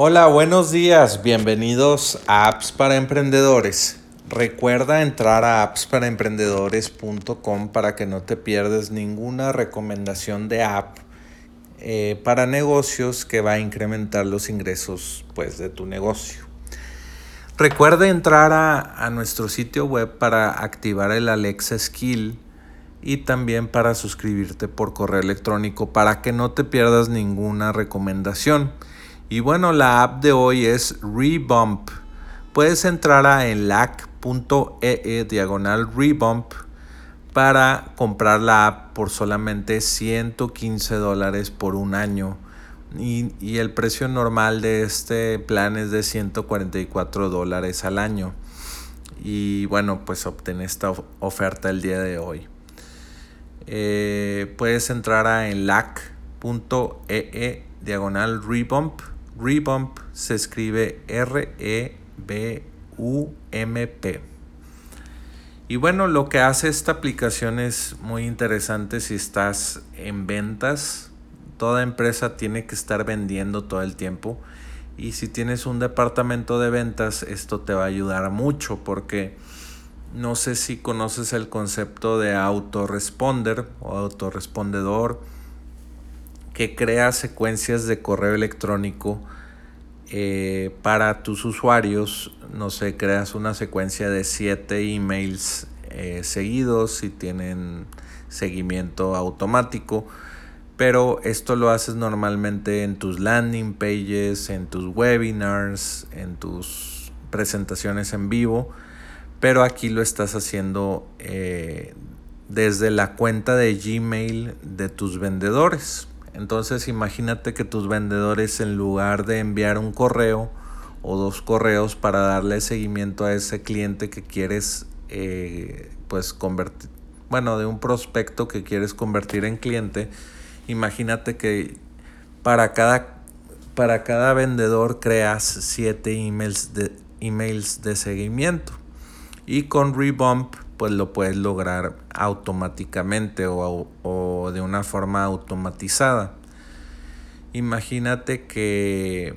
Hola, buenos días, bienvenidos a Apps para Emprendedores. Recuerda entrar a appsparaemprendedores.com para que no te pierdas ninguna recomendación de app eh, para negocios que va a incrementar los ingresos pues, de tu negocio. Recuerda entrar a, a nuestro sitio web para activar el Alexa Skill y también para suscribirte por correo electrónico para que no te pierdas ninguna recomendación. Y bueno, la app de hoy es Rebump. Puedes entrar a enlac.ee e diagonal Rebump para comprar la app por solamente 115 dólares por un año. Y, y, el precio normal de este plan es de 144 dólares al año. Y bueno, pues obtén esta oferta el día de hoy. Eh, puedes entrar a enlac.ee e diagonal Rebump Rebump se escribe R-E-B-U-M-P. Y bueno, lo que hace esta aplicación es muy interesante si estás en ventas. Toda empresa tiene que estar vendiendo todo el tiempo. Y si tienes un departamento de ventas, esto te va a ayudar mucho porque no sé si conoces el concepto de autoresponder o autorrespondedor que crea secuencias de correo electrónico eh, para tus usuarios. No sé, creas una secuencia de siete emails eh, seguidos y tienen seguimiento automático. Pero esto lo haces normalmente en tus landing pages, en tus webinars, en tus presentaciones en vivo. Pero aquí lo estás haciendo eh, desde la cuenta de Gmail de tus vendedores. Entonces imagínate que tus vendedores en lugar de enviar un correo o dos correos para darle seguimiento a ese cliente que quieres eh, pues convertir, bueno, de un prospecto que quieres convertir en cliente, imagínate que para cada, para cada vendedor creas siete emails de, emails de seguimiento. Y con Rebump pues lo puedes lograr automáticamente o, de una forma automatizada. Imagínate que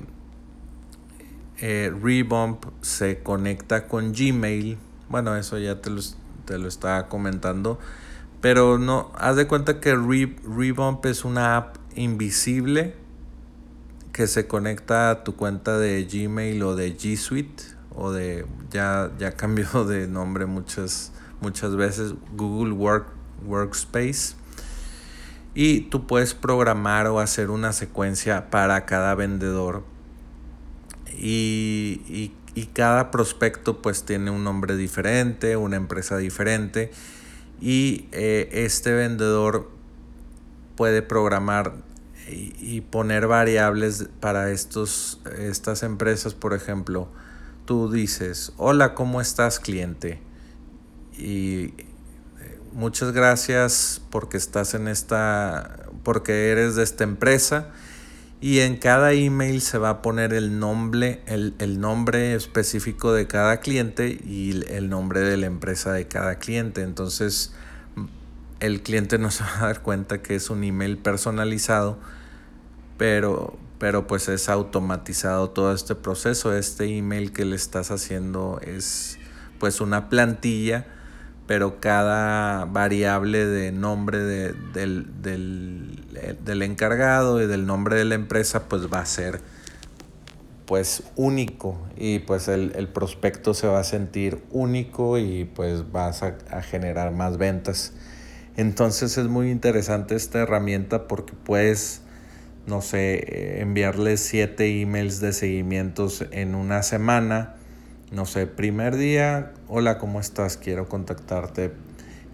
eh, Rebump se conecta con Gmail. Bueno, eso ya te lo, te lo estaba comentando. Pero no, haz de cuenta que Rebump es una app invisible que se conecta a tu cuenta de Gmail o de G Suite o de ya, ya cambió de nombre muchas muchas veces Google Work, Workspace. Y tú puedes programar o hacer una secuencia para cada vendedor. Y, cada prospecto pues tiene un nombre diferente, una empresa diferente. Y eh, este vendedor puede programar y, y, poner variables para estos, estas empresas. Por ejemplo, tú dices, hola, ¿cómo estás cliente? y muchas gracias porque estás en esta, porque eres de esta empresa y en cada email se va a poner el nombre, el, el, nombre específico de cada cliente y el nombre de la empresa de cada cliente. Entonces el cliente no se va a dar cuenta que es un email personalizado, pero, pero pues es automatizado todo este proceso. Este email que le estás haciendo es pues una plantilla pero cada variable de nombre de, del, del, encargado y del nombre de la empresa pues va a ser pues único y pues el, el prospecto se va a sentir único y pues vas a, generar más ventas. Entonces es muy interesante esta herramienta porque puedes, no sé, enviarle siete emails de seguimientos en una semana no sé, primer día, hola, ¿cómo estás? Quiero contactarte,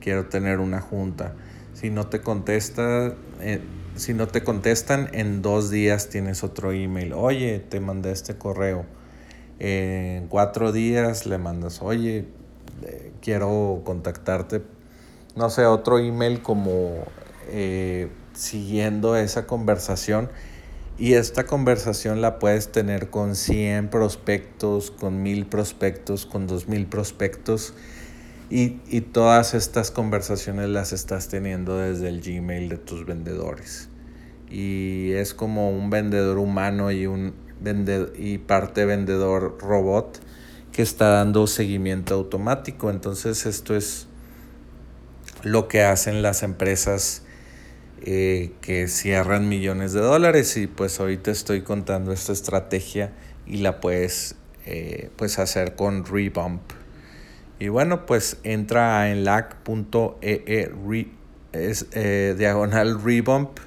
quiero tener una junta. Si no te contesta, eh, si no te contestan, en dos días tienes otro email. Oye, te mandé este correo. en cuatro días le mandas, oye, eh, quiero contactarte. No sé, otro email como eh, siguiendo esa conversación y esta conversación la puedes tener con 100 prospectos, con 1000 prospectos, con 2000 prospectos. Y, y, todas estas conversaciones las estás teniendo desde el Gmail de tus vendedores. Y es como un vendedor humano y un, y parte vendedor robot que está dando seguimiento automático. Entonces esto es lo que hacen las empresas eh, que cierran millones de dólares y pues ahorita estoy contando esta estrategia y la puedes eh, pues hacer con Rebump. Y bueno, pues entra a enlac.ee es, eh, diagonal Rebump.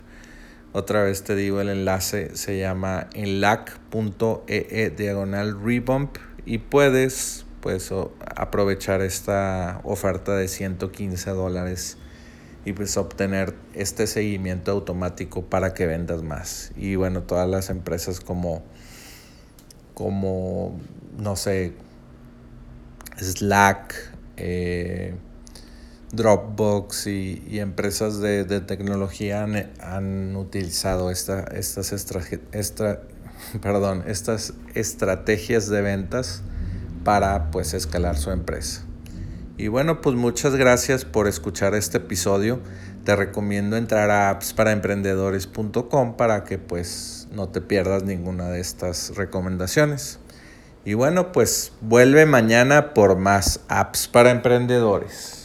Otra vez te digo el enlace, se llama enlac.ee diagonal Rebump y puedes pues aprovechar esta oferta de 115 dólares y pues obtener este seguimiento automático para que vendas más. Y bueno, todas las empresas como, como no sé, Slack, eh, Dropbox y, empresas de, tecnología han, utilizado esta, estas, perdón, estas estrategias de ventas para pues escalar su empresa. Y bueno, pues muchas gracias por escuchar este episodio. Te recomiendo entrar a appsparaemprendedores.com para que pues no te pierdas ninguna de estas recomendaciones. Y bueno, pues vuelve mañana por más apps para emprendedores.